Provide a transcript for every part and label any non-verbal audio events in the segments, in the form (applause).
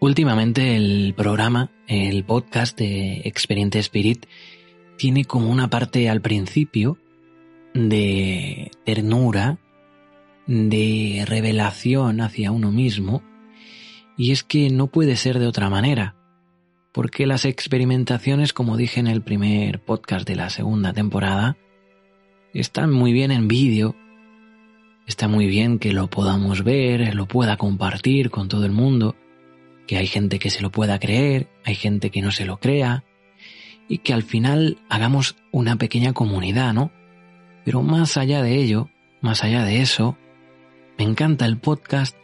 Últimamente el programa, el podcast de Experiente Spirit, tiene como una parte al principio de ternura, de revelación hacia uno mismo, y es que no puede ser de otra manera, porque las experimentaciones, como dije en el primer podcast de la segunda temporada, están muy bien en vídeo, está muy bien que lo podamos ver, lo pueda compartir con todo el mundo, que hay gente que se lo pueda creer, hay gente que no se lo crea, y que al final hagamos una pequeña comunidad, ¿no? Pero más allá de ello, más allá de eso, me encanta el podcast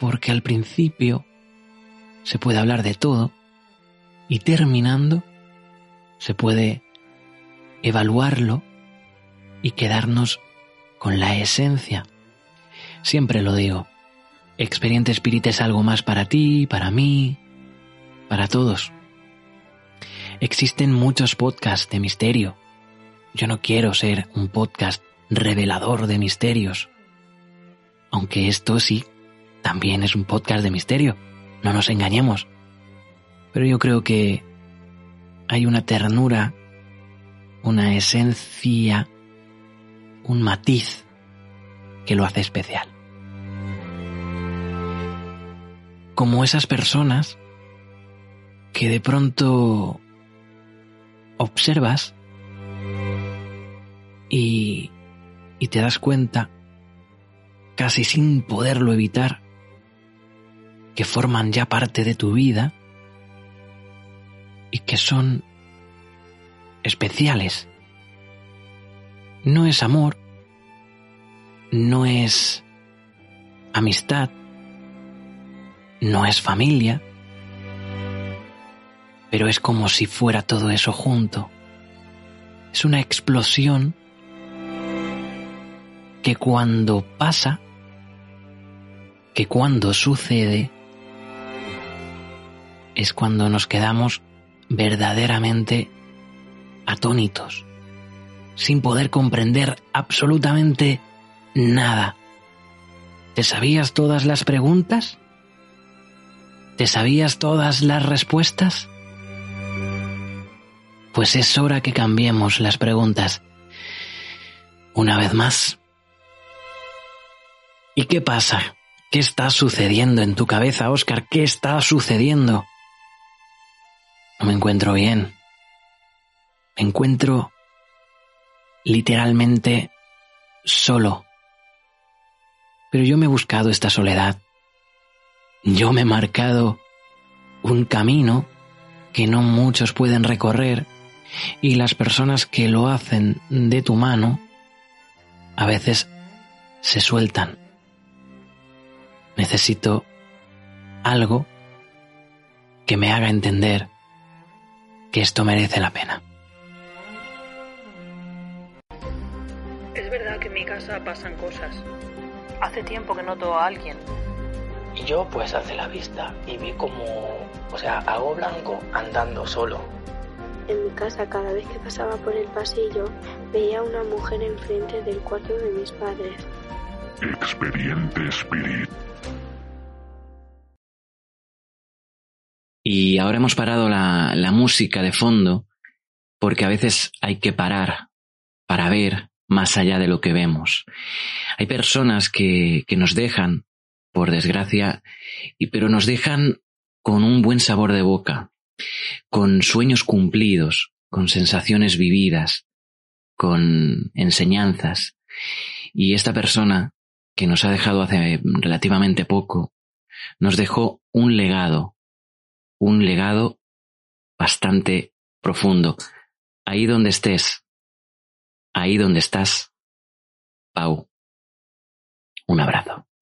porque al principio se puede hablar de todo y terminando se puede evaluarlo y quedarnos con la esencia. Siempre lo digo, Experiente Spirit es algo más para ti, para mí, para todos. Existen muchos podcasts de misterio. Yo no quiero ser un podcast revelador de misterios. Aunque esto sí, también es un podcast de misterio. No nos engañemos. Pero yo creo que hay una ternura, una esencia, un matiz que lo hace especial. Como esas personas que de pronto observas y, te das cuenta, casi sin poderlo evitar, que forman ya parte de tu vida y que son especiales. No es amor, no es amistad, no es familia, pero es como si fuera todo eso junto. Es una explosión que cuando pasa, que cuando sucede, es cuando nos quedamos verdaderamente atónitos, sin poder comprender absolutamente nada. ¿Te sabías todas las preguntas? ¿Te sabías todas las respuestas? Pues es hora que cambiemos las preguntas. Una vez más. ¿Y qué pasa? ¿Qué está sucediendo en tu cabeza, Oscar? ¿Qué está sucediendo? No me encuentro bien. Me encuentro literalmente solo. Pero yo me he buscado esta soledad. Yo me he marcado un camino que no muchos pueden recorrer y las personas que lo hacen de tu mano a veces se sueltan. Necesito algo que me haga entender que esto merece la pena. Es verdad que en mi casa pasan cosas. Hace tiempo que noto a alguien. Y yo pues hace la vista y vi como, o sea, algo blanco andando solo. En mi casa cada vez que pasaba por el pasillo veía a una mujer enfrente del cuarto de mis padres. Experiente Spirit. Y ahora hemos parado la, la música de fondo porque a veces hay que parar para ver más allá de lo que vemos. Hay personas que, que nos dejan, por desgracia, y, pero nos dejan con un buen sabor de boca, con sueños cumplidos, con sensaciones vividas, con enseñanzas. Y esta persona que nos ha dejado hace relativamente poco, nos dejó un legado, un legado bastante profundo. Ahí donde estés, ahí donde estás, Pau, un abrazo.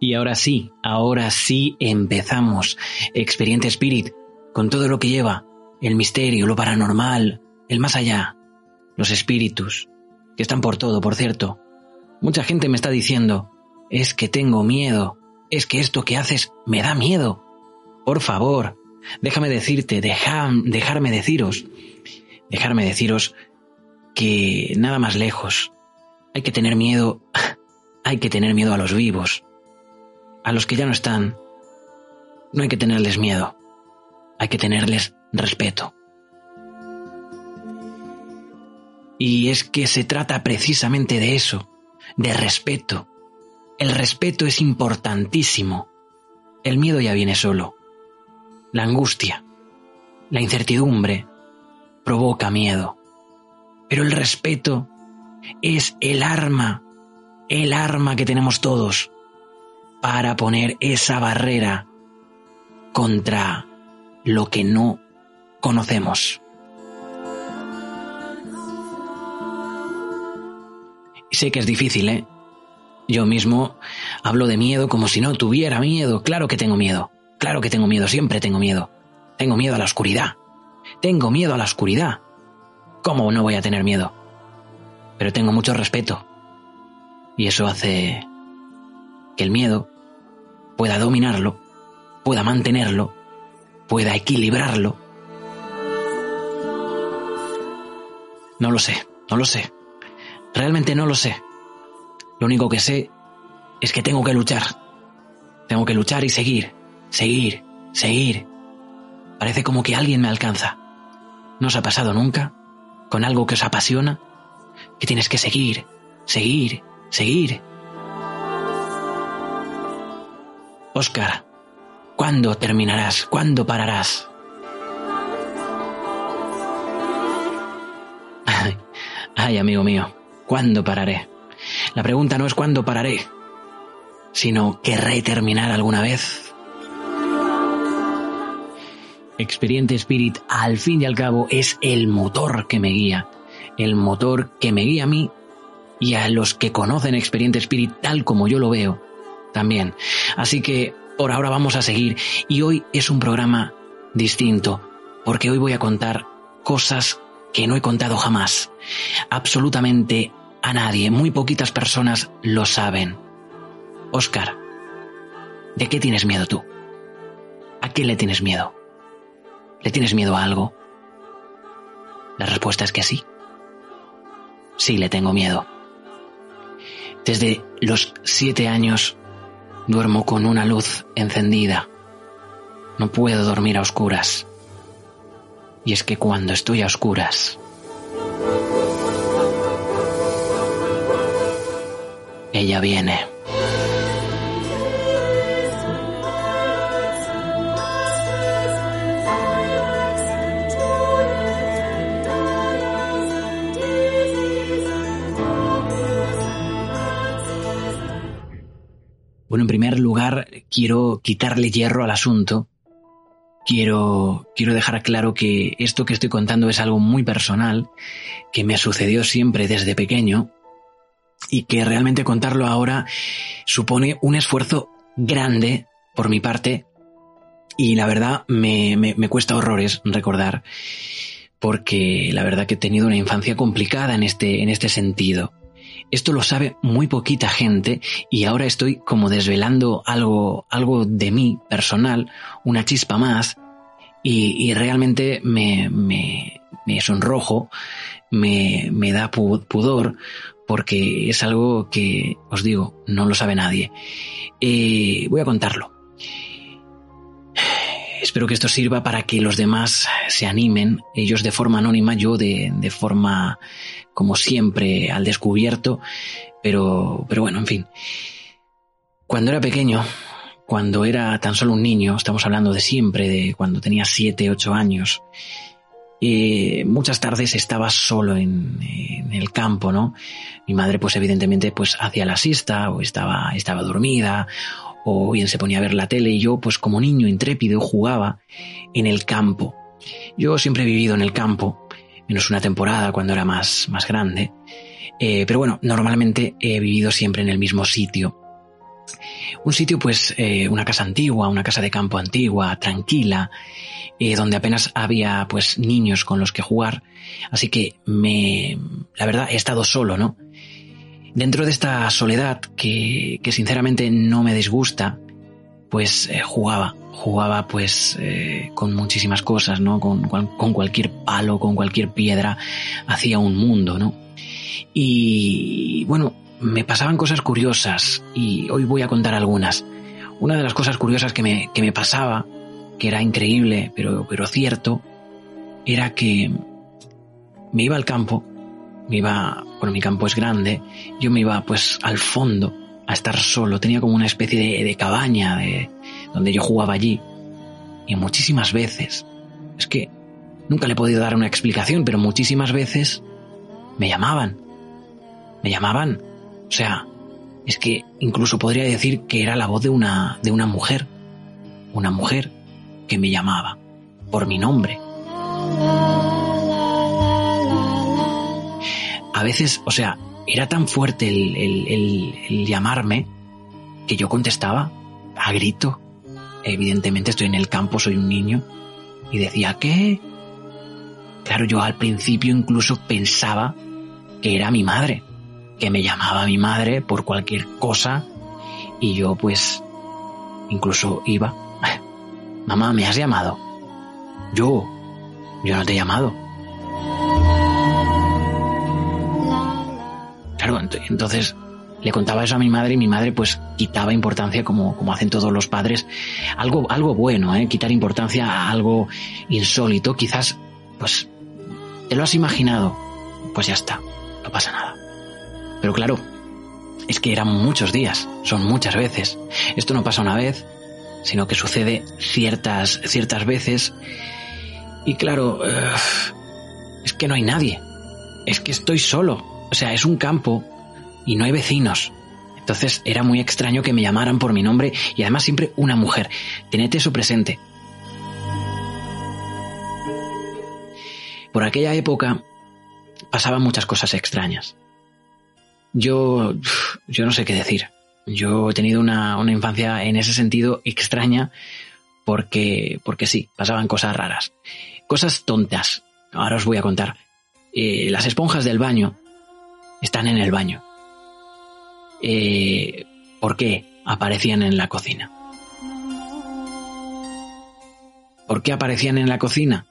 Y ahora sí, ahora sí empezamos. Experiente Spirit, con todo lo que lleva, el misterio, lo paranormal, el más allá, los espíritus, que están por todo, por cierto. Mucha gente me está diciendo, es que tengo miedo, es que esto que haces me da miedo. Por favor, déjame decirte, deja- dejarme deciros, dejarme deciros que nada más lejos. Hay que tener miedo, (laughs) hay que tener miedo a los vivos. A los que ya no están, no hay que tenerles miedo, hay que tenerles respeto. Y es que se trata precisamente de eso, de respeto. El respeto es importantísimo. El miedo ya viene solo. La angustia, la incertidumbre, provoca miedo. Pero el respeto es el arma, el arma que tenemos todos para poner esa barrera contra lo que no conocemos. Sé que es difícil, ¿eh? Yo mismo hablo de miedo como si no tuviera miedo. Claro que tengo miedo. Claro que tengo miedo. Siempre tengo miedo. Tengo miedo a la oscuridad. Tengo miedo a la oscuridad. ¿Cómo no voy a tener miedo? Pero tengo mucho respeto. Y eso hace que el miedo pueda dominarlo, pueda mantenerlo, pueda equilibrarlo. No lo sé, no lo sé. Realmente no lo sé. Lo único que sé es que tengo que luchar. Tengo que luchar y seguir, seguir, seguir. Parece como que alguien me alcanza. ¿No os ha pasado nunca? Con algo que os apasiona, que tienes que seguir, seguir, seguir. Oscar, ¿cuándo terminarás? ¿Cuándo pararás? (laughs) Ay, amigo mío, ¿cuándo pararé? La pregunta no es cuándo pararé, sino ¿querré terminar alguna vez? Experiente Spirit, al fin y al cabo, es el motor que me guía, el motor que me guía a mí y a los que conocen Experiente Spirit tal como yo lo veo también. Así que por ahora vamos a seguir y hoy es un programa distinto porque hoy voy a contar cosas que no he contado jamás. Absolutamente a nadie, muy poquitas personas lo saben. Oscar, ¿de qué tienes miedo tú? ¿A qué le tienes miedo? ¿Le tienes miedo a algo? La respuesta es que sí. Sí, le tengo miedo. Desde los siete años duermo con una luz encendida. No puedo dormir a oscuras. Y es que cuando estoy a oscuras, ella viene. Bueno, en primer lugar, quiero quitarle hierro al asunto. Quiero, quiero dejar claro que esto que estoy contando es algo muy personal, que me sucedió siempre desde pequeño y que realmente contarlo ahora supone un esfuerzo grande por mi parte y la verdad me, me, me cuesta horrores recordar porque la verdad que he tenido una infancia complicada en este, en este sentido. Esto lo sabe muy poquita gente y ahora estoy como desvelando algo, algo de mí personal, una chispa más, y, realmente me, me, sonrojo, me, me da pudor, porque es algo que, os digo, no lo sabe nadie. Eh, voy a contarlo. Espero que esto sirva para que los demás se animen, ellos de forma anónima, yo de, de forma, como siempre, al descubierto, pero, pero bueno, en fin. Cuando era pequeño, cuando era tan solo un niño, estamos hablando de siempre, de cuando tenía siete, ocho años, eh, muchas tardes estaba solo en, en, el campo, ¿no? Mi madre, pues evidentemente, pues hacía la siesta, o estaba, estaba dormida, o bien se ponía a ver la tele y yo, pues como niño intrépido, jugaba en el campo. Yo siempre he vivido en el campo, menos una temporada cuando era más, más grande, eh, pero bueno, normalmente he vivido siempre en el mismo sitio. Un sitio, pues, eh, una casa antigua, una casa de campo antigua, tranquila, eh, donde apenas había, pues, niños con los que jugar. Así que me, la verdad, he estado solo, ¿no? Dentro de esta soledad que, que sinceramente no me disgusta, pues eh, jugaba, jugaba pues eh, con muchísimas cosas, ¿no? Con, con, cualquier palo, con cualquier piedra, hacía un mundo, ¿no? Y bueno, me pasaban cosas curiosas y hoy voy a contar algunas. Una de las cosas curiosas que me, que me pasaba, que era increíble, pero, pero cierto, era que me iba al campo me iba, bueno, mi campo es grande, yo me iba pues al fondo a estar solo, tenía como una especie de, de cabaña de, donde yo jugaba allí. Y muchísimas veces, es que nunca le he podido dar una explicación, pero muchísimas veces me llamaban, me llamaban, o sea, es que incluso podría decir que era la voz de una, de una mujer, una mujer que me llamaba por mi nombre. A veces, o sea, era tan fuerte el, llamarme que yo contestaba a grito. Evidentemente estoy en el campo, soy un niño. Y decía, ¿qué? Claro, yo al principio incluso pensaba que era mi madre, que me llamaba mi madre por cualquier cosa. Y yo pues incluso iba. (laughs) Mamá, ¿me has llamado? Yo, yo no te he llamado. Entonces le contaba eso a mi madre y mi madre pues quitaba importancia como, como hacen todos los padres. Algo, algo bueno, ¿eh? quitar importancia a algo insólito. Quizás, pues, te lo has imaginado. Pues ya está, no pasa nada. Pero claro, es que eran muchos días, son muchas veces. Esto no pasa una vez, sino que sucede ciertas, ciertas veces. Y claro, eh, es que no hay nadie. Es que estoy solo. O sea, es un campo y no hay vecinos. Entonces era muy extraño que me llamaran por mi nombre y además siempre una mujer. Tened eso presente. Por aquella época pasaban muchas cosas extrañas. Yo, yo no sé qué decir. Yo he tenido una, una infancia en ese sentido extraña porque, porque sí, pasaban cosas raras. Cosas tontas. Ahora os voy a contar. Eh, las esponjas del baño están en el baño. Eh, ¿Por qué aparecían en la cocina? ¿Por qué aparecían en la cocina?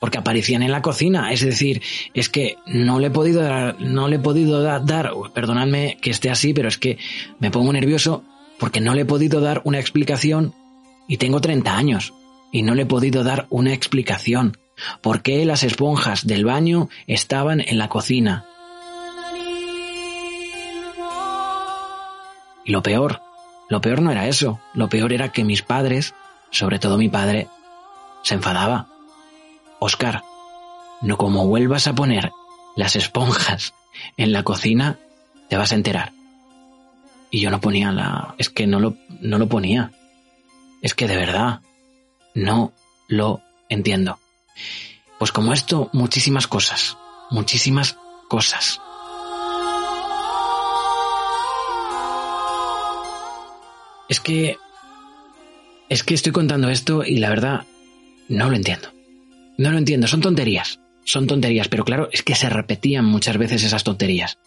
Porque aparecían en la cocina, es decir, es que no le he podido dar, no le he podido dar, perdonadme que esté así, pero es que me pongo nervioso porque no le he podido dar una explicación y tengo 30 años y no le he podido dar una explicación. ¿Por qué las esponjas del baño estaban en la cocina? Y lo peor, lo peor no era eso, lo peor era que mis padres, sobre todo mi padre, se enfadaba. Oscar, no como vuelvas a poner las esponjas en la cocina, te vas a enterar. Y yo no ponía la... Es que no lo, no lo ponía. Es que de verdad, no lo entiendo. Pues como esto, muchísimas cosas, muchísimas cosas. Es que... Es que estoy contando esto y la verdad no lo entiendo. No lo entiendo, son tonterías. Son tonterías, pero claro, es que se repetían muchas veces esas tonterías.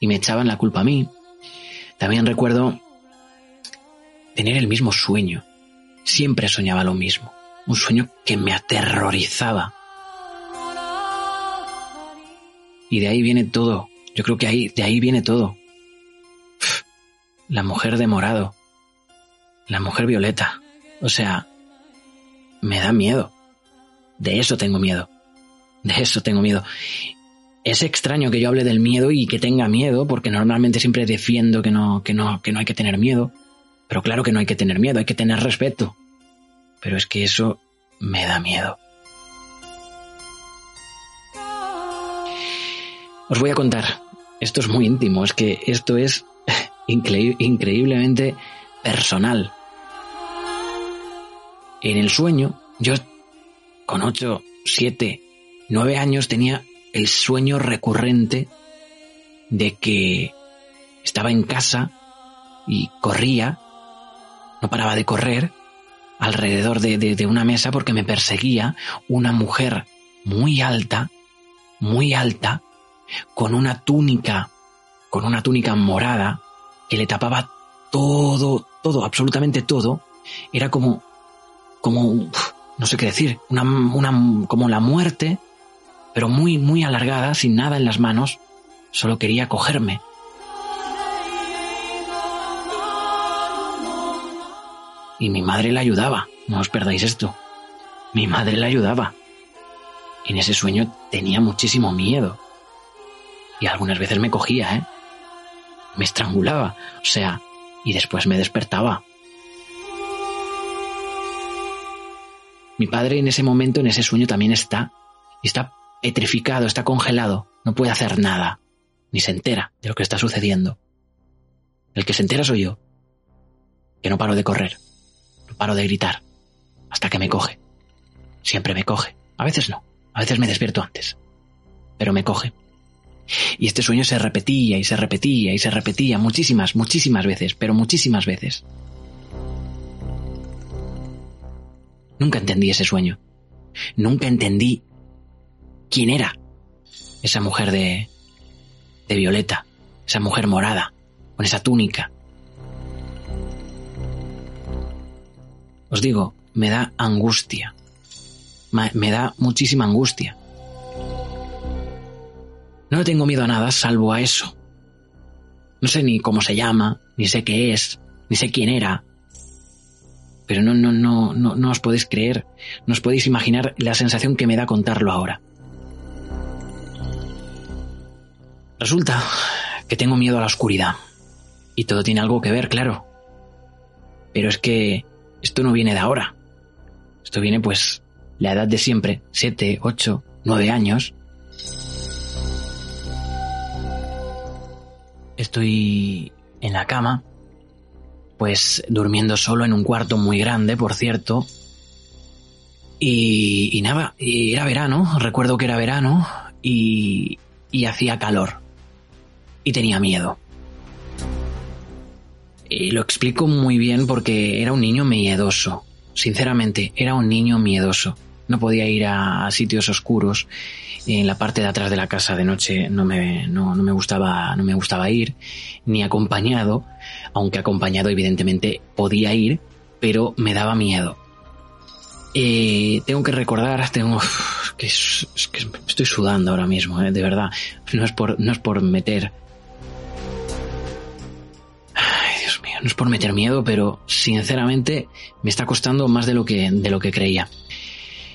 y me echaban la culpa a mí. También recuerdo tener el mismo sueño. Siempre soñaba lo mismo. Un sueño que me aterrorizaba. Y de ahí viene todo. Yo creo que ahí, de ahí viene todo. La mujer de morado. La mujer violeta. O sea, me da miedo. De eso tengo miedo. De eso tengo miedo. Es extraño que yo hable del miedo y que tenga miedo, porque normalmente siempre defiendo que no, que no, que no hay que tener miedo. Pero claro que no hay que tener miedo, hay que tener respeto. Pero es que eso me da miedo. Os voy a contar. Esto es muy íntimo, es que esto es (laughs) increíblemente personal. En el sueño, yo con 8, 7, 9 años tenía el sueño recurrente de que estaba en casa y corría, no paraba de correr alrededor de, de, una mesa porque me perseguía una mujer muy alta, muy alta, con una túnica, con una túnica morada que le tapaba todo, todo, absolutamente todo. Era como, como, no sé qué decir, una, una, como la muerte, pero muy, muy alargada, sin nada en las manos. Solo quería cogerme. Y mi madre la ayudaba, no os perdáis esto. Mi madre la ayudaba. En ese sueño tenía muchísimo miedo. Y algunas veces me cogía, ¿eh? Me estrangulaba, o sea, y después me despertaba. Mi padre en ese momento, en ese sueño, también está. Y está petrificado, está congelado. No puede hacer nada. Ni se entera de lo que está sucediendo. El que se entera soy yo. Que no paro de correr. No paro de gritar. Hasta que me coge. Siempre me coge. A veces no. A veces me despierto antes. Pero me coge. Y este sueño se repetía y se repetía y se repetía muchísimas, muchísimas veces, pero muchísimas veces. Nunca entendí ese sueño. Nunca entendí quién era esa mujer de, de violeta, esa mujer morada, con esa túnica. Os digo, me da angustia. Me da muchísima angustia. No tengo miedo a nada salvo a eso. No sé ni cómo se llama, ni sé qué es, ni sé quién era. Pero no, no, no, no, no os podéis creer, no os podéis imaginar la sensación que me da contarlo ahora. Resulta que tengo miedo a la oscuridad. Y todo tiene algo que ver, claro. Pero es que esto no viene de ahora. Esto viene pues la edad de siempre, siete, ocho, nueve años, estoy en la cama, pues durmiendo solo en un cuarto muy grande, por cierto. Y, nada, y era verano, recuerdo que era verano y, y hacía calor. Y tenía miedo. Y lo explico muy bien porque era un niño miedoso. Sinceramente, era un niño miedoso. No podía ir a sitios oscuros en la parte de atrás de la casa de noche no me, no, me gustaba, no me gustaba ir, ni acompañado, aunque acompañado evidentemente podía ir, pero me daba miedo. Eh, tengo que recordar, tengo que, es, que estoy sudando ahora mismo, eh, de verdad. No es por, no es por meter. Dios mío, no es por meter miedo, pero sinceramente me está costando más de lo que, de lo que creía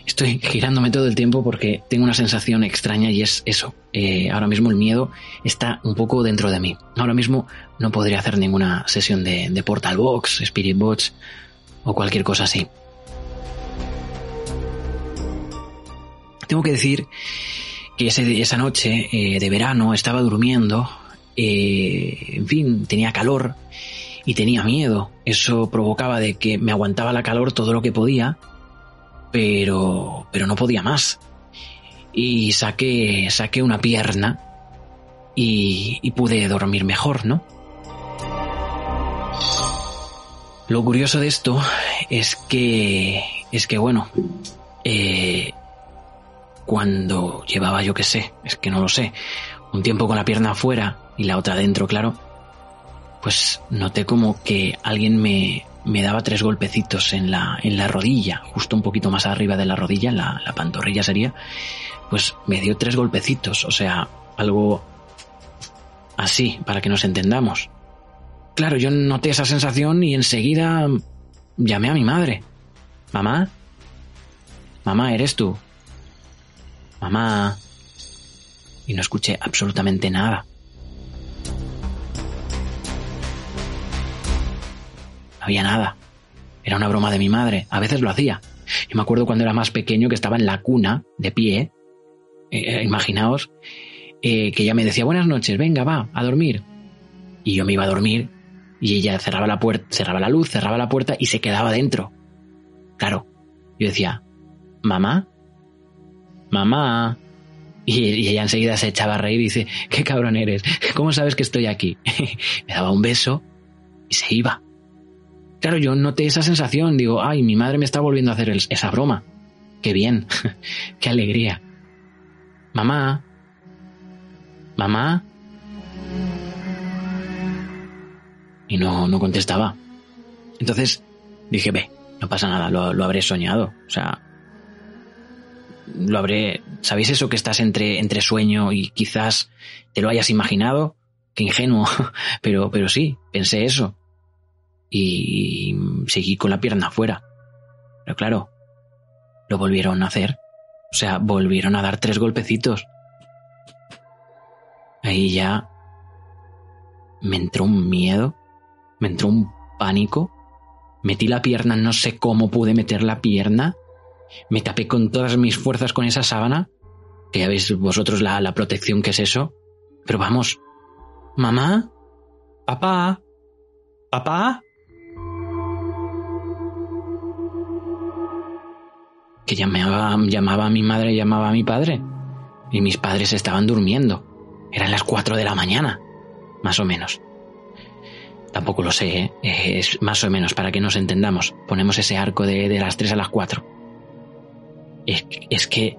estoy girándome todo el tiempo porque tengo una sensación extraña y es eso. Eh, ahora mismo el miedo está un poco dentro de mí. Ahora mismo no podría hacer ninguna sesión de, Portal Box, Spirit Box o cualquier cosa así. Tengo que decir que esa noche eh, de verano estaba durmiendo, eh, en fin, tenía calor y tenía miedo. Eso provocaba de que me aguantaba la calor todo lo que podía pero, pero no podía más. Y saqué, saqué una pierna y, y pude dormir mejor, ¿no? Lo curioso de esto es que, es que bueno, eh, cuando llevaba, yo qué sé, es que no lo sé, un tiempo con la pierna afuera y la otra dentro, claro, pues noté como que alguien me, me daba tres golpecitos en la, en la rodilla, justo un poquito más arriba de la rodilla, la, la pantorrilla sería, pues me dio tres golpecitos, o sea, algo así, para que nos entendamos. Claro, yo noté esa sensación y enseguida llamé a mi madre. Mamá, mamá, ¿eres tú? Mamá. Y no escuché absolutamente nada. Había nada. Era una broma de mi madre. A veces lo hacía. Yo me acuerdo cuando era más pequeño que estaba en la cuna, de pie. Eh, imaginaos eh, que ella me decía, buenas noches, venga, va, a dormir. Y yo me iba a dormir y ella cerraba la puerta, cerraba la luz, cerraba la puerta y se quedaba dentro. Claro, yo decía, mamá, mamá. Y, ella enseguida se echaba a reír y dice, qué cabrón eres, ¿cómo sabes que estoy aquí? (laughs) me daba un beso y se iba. Claro, yo noté esa sensación, digo, ay, mi madre me está volviendo a hacer esa broma. Qué bien, (laughs) qué alegría. Mamá, mamá. Y no, no contestaba. Entonces dije, ve, no pasa nada, lo, lo habré soñado. O sea, lo habré. ¿Sabéis eso que estás entre, entre sueño y quizás te lo hayas imaginado? Qué ingenuo. (laughs) Pero, pero sí, pensé eso. Y seguí con la pierna afuera. Pero claro, lo volvieron a hacer. O sea, volvieron a dar tres golpecitos. Ahí ya me entró un miedo, me entró un pánico. Metí la pierna, no sé cómo pude meter la pierna. Me tapé con todas mis fuerzas con esa sábana. Que ya veis vosotros la, la protección que es eso. Pero vamos, mamá, papá, papá. Que llamaba, llamaba a mi madre, llamaba a mi padre. Y mis padres estaban durmiendo. Eran las 4 de la mañana, más o menos. Tampoco lo sé, ¿eh? es más o menos para que nos entendamos. Ponemos ese arco de, de las 3 a las 4. Es, es que...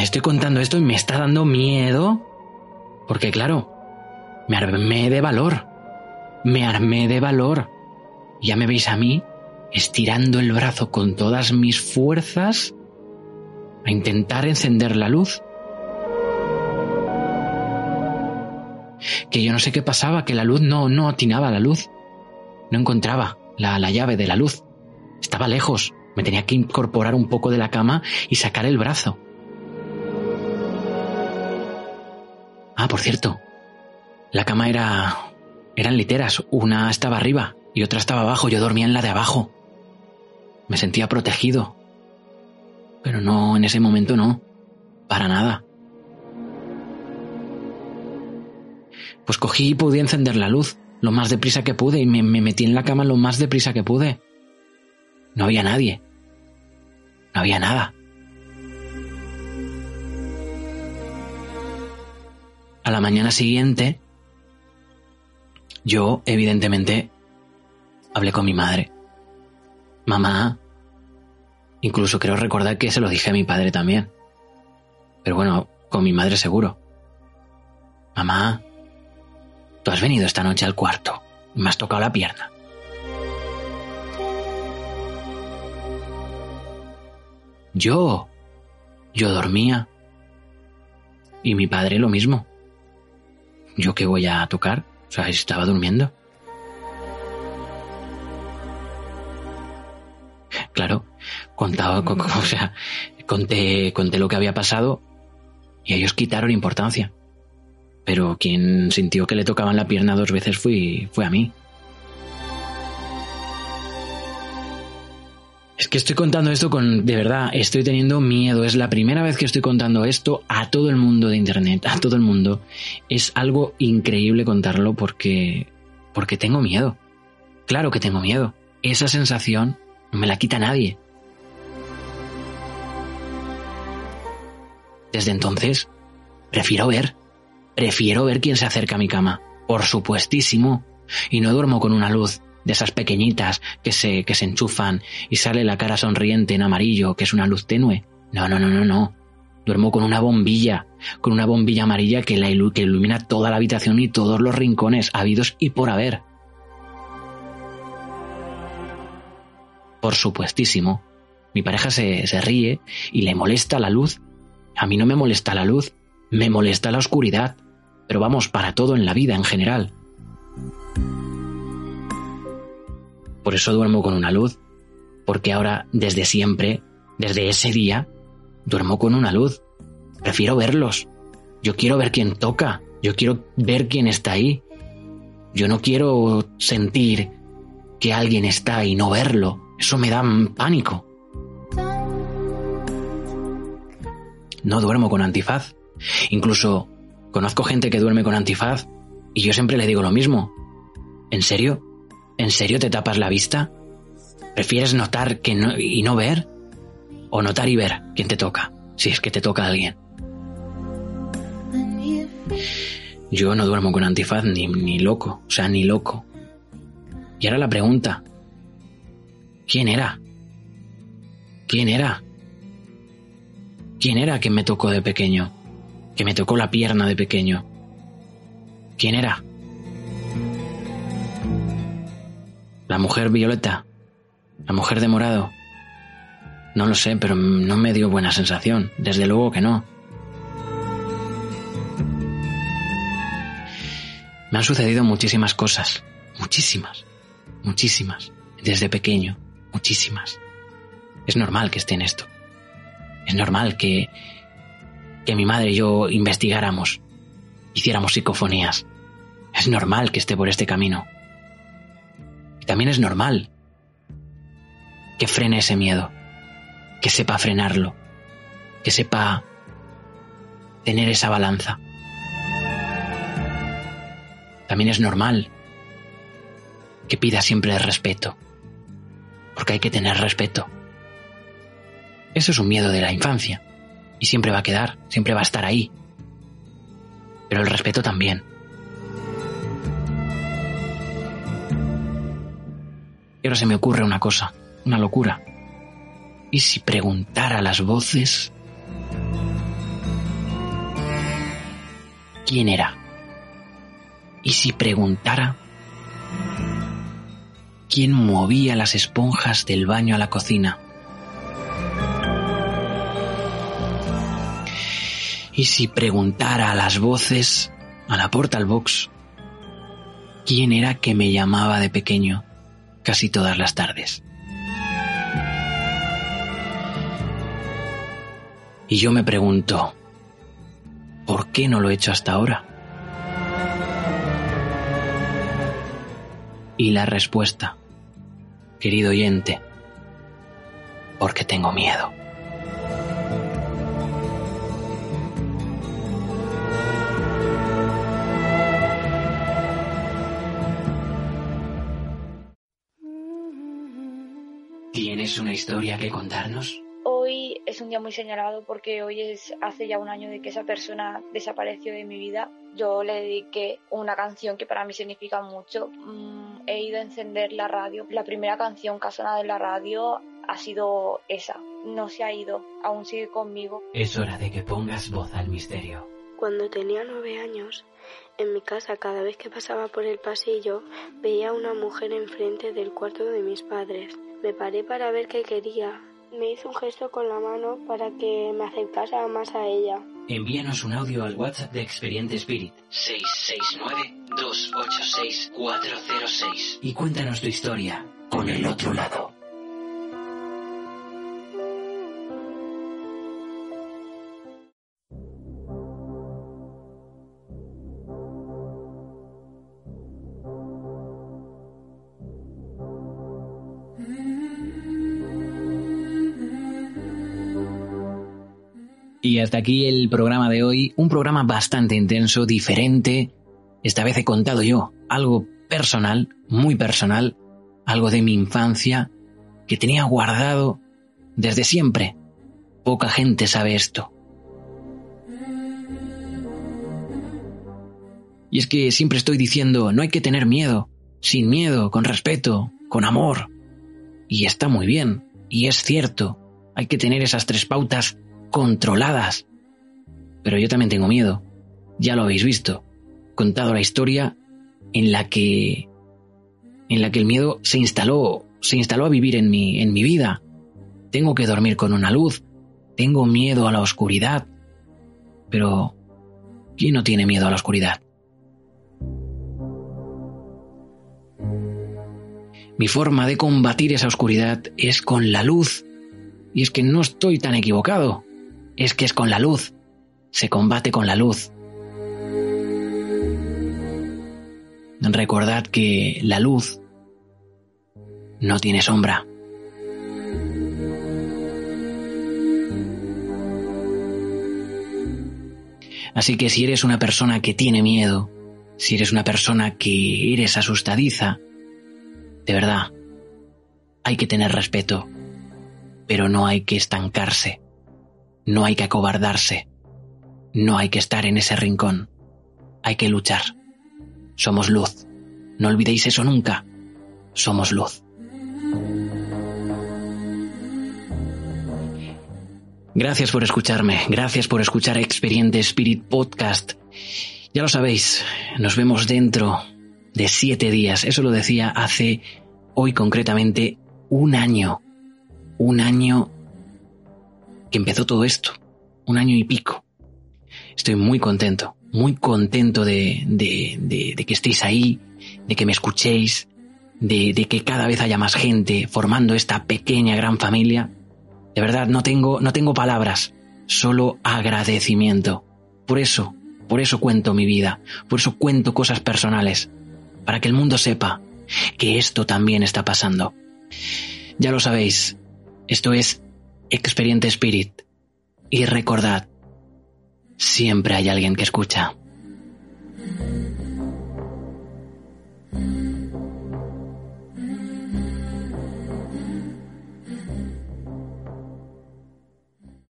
Estoy contando esto y me está dando miedo. Porque claro, me armé de valor. Me armé de valor. Ya me veis a mí estirando el brazo con todas mis fuerzas a intentar encender la luz. que yo no sé qué pasaba, que la luz no, no atinaba la luz. No encontraba la, la llave de la luz. Estaba lejos. Me tenía que incorporar un poco de la cama y sacar el brazo. Ah, por cierto. La cama era... eran literas. Una estaba arriba y otra estaba abajo. Yo dormía en la de abajo. Me sentía protegido. Pero no, en ese momento no. Para nada. Pues cogí y pude encender la luz lo más deprisa que pude y me, metí en la cama lo más deprisa que pude. No había nadie. No había nada. A la mañana siguiente, yo, evidentemente, hablé con mi madre. Mamá, incluso creo recordar que se lo dije a mi padre también. Pero bueno, con mi madre seguro. Mamá, Tú has venido esta noche al cuarto y me has tocado la pierna. Yo, yo dormía. Y mi padre lo mismo. ¿Yo qué voy a tocar? O sea, estaba durmiendo. Claro, contaba, (laughs) o sea, conté, conté lo que había pasado y ellos quitaron importancia pero quien sintió que le tocaban la pierna dos veces fui, fue a mí. Es que estoy contando esto con, de verdad, estoy teniendo miedo. Es la primera vez que estoy contando esto a todo el mundo de Internet, a todo el mundo. Es algo increíble contarlo porque, porque tengo miedo. Claro que tengo miedo. Esa sensación no me la quita nadie. Desde entonces, prefiero ver. Prefiero ver quién se acerca a mi cama. Por supuestísimo. Y no duermo con una luz de esas pequeñitas que se, que se enchufan y sale la cara sonriente en amarillo, que es una luz tenue. No, no, no, no, no. Duermo con una bombilla, con una bombilla amarilla que, que ilumina toda la habitación y todos los rincones, habidos y por haber. Por supuestísimo, mi pareja se, se ríe y le molesta la luz. A mí no me molesta la luz, me molesta la oscuridad. Pero vamos, para todo en la vida en general. Por eso duermo con una luz, porque ahora, desde siempre, desde ese día, duermo con una luz. Prefiero verlos. Yo quiero ver quién toca. Yo quiero ver quién está ahí. Yo no quiero sentir que alguien está y no verlo. Eso me da pánico. No duermo con antifaz. Incluso conozco gente que duerme con antifaz y yo siempre le digo lo mismo. ¿En serio? ¿En serio te tapas la vista? ¿Prefieres notar que no, y no ver? ¿O notar y ver quién te toca? Si es que te toca alguien. Yo no duermo con antifaz ni, ni loco, o sea, ni loco. Y ahora la pregunta. ¿Quién era? ¿Quién era? ¿Quién era que me tocó de pequeño? Que me tocó la pierna de pequeño. ¿Quién era? La mujer violeta. La mujer de morado. No lo sé, pero no me dio buena sensación. Desde luego que no. Me han sucedido muchísimas cosas. Muchísimas. Muchísimas. Desde pequeño. Muchísimas. Es normal que esté en esto. Es normal que, que mi madre y yo investigáramos, hiciéramos psicofonías. Es normal que esté por este camino. Y también es normal que frene ese miedo, que sepa frenarlo, que sepa tener esa balanza. También es normal que pida siempre el respeto, porque hay que tener respeto. Eso es un miedo de la infancia. Y siempre va a quedar, siempre va a estar ahí. Pero el respeto también. Y ahora se me ocurre una cosa, una locura. ¿Y si preguntara a las voces quién era? ¿Y si preguntara quién movía las esponjas del baño a la cocina? ¿Y si preguntara a las voces, a la Portal Box, quién era que me llamaba de pequeño casi todas las tardes? Y yo me pregunto, ¿por qué no lo he hecho hasta ahora? Y la respuesta, querido oyente, porque tengo miedo. ¿Tienes una historia que contarnos? Hoy es un día muy señalado porque hoy es hace ya un año de que esa persona desapareció de mi vida. Yo le dediqué una canción que para mí significa mucho. He ido a encender la radio. La primera canción que ha sonado en la radio ha sido esa. No se ha ido, aún sigue conmigo. Es hora de que pongas voz al misterio. Cuando tenía nueve años, en mi casa cada vez que pasaba por el pasillo veía a una mujer enfrente del cuarto de mis padres. Me paré para ver qué quería. Me hizo un gesto con la mano para que me acercase más a ella. Envíanos un audio al WhatsApp de Experiente Spirit 669-286-406 y cuéntanos tu historia con el otro lado. Y hasta aquí el programa de hoy, un programa bastante intenso, diferente. Esta vez he contado yo algo personal, muy personal, algo de mi infancia que tenía guardado desde siempre. Poca gente sabe esto. Y es que siempre estoy diciendo, no hay que tener miedo, sin miedo, con respeto, con amor. Y está muy bien, y es cierto, hay que tener esas tres pautas controladas, pero yo también tengo miedo. Ya lo habéis visto. Contado la historia en la que en la que el miedo se instaló, se instaló a vivir en mi en mi vida. Tengo que dormir con una luz. Tengo miedo a la oscuridad. Pero ¿quién no tiene miedo a la oscuridad? Mi forma de combatir esa oscuridad es con la luz. Y es que no estoy tan equivocado. Es que es con la luz. Se combate con la luz. Recordad que la luz no tiene sombra. Así que si eres una persona que tiene miedo, si eres una persona que eres asustadiza, de verdad, hay que tener respeto, pero no hay que estancarse, no hay que acobardarse, no hay que estar en ese rincón, hay que luchar. Somos luz, no olvidéis eso nunca, somos luz. Gracias por escucharme, gracias por escuchar Experiente Spirit Podcast. Ya lo sabéis, nos vemos dentro de siete días. Eso lo decía hace hoy concretamente un año. Un año que empezó todo esto. Un año y pico. Estoy muy contento, muy contento de, de, de, que estéis ahí, de que me escuchéis, de, de, que cada vez haya más gente formando esta pequeña gran familia. De verdad, no tengo, no tengo palabras, solo agradecimiento. Por eso, por eso cuento mi vida, por eso cuento cosas personales, para que el mundo sepa que esto también está pasando. Ya lo sabéis, esto es Experiente Spirit. Y recordad, siempre hay alguien que escucha.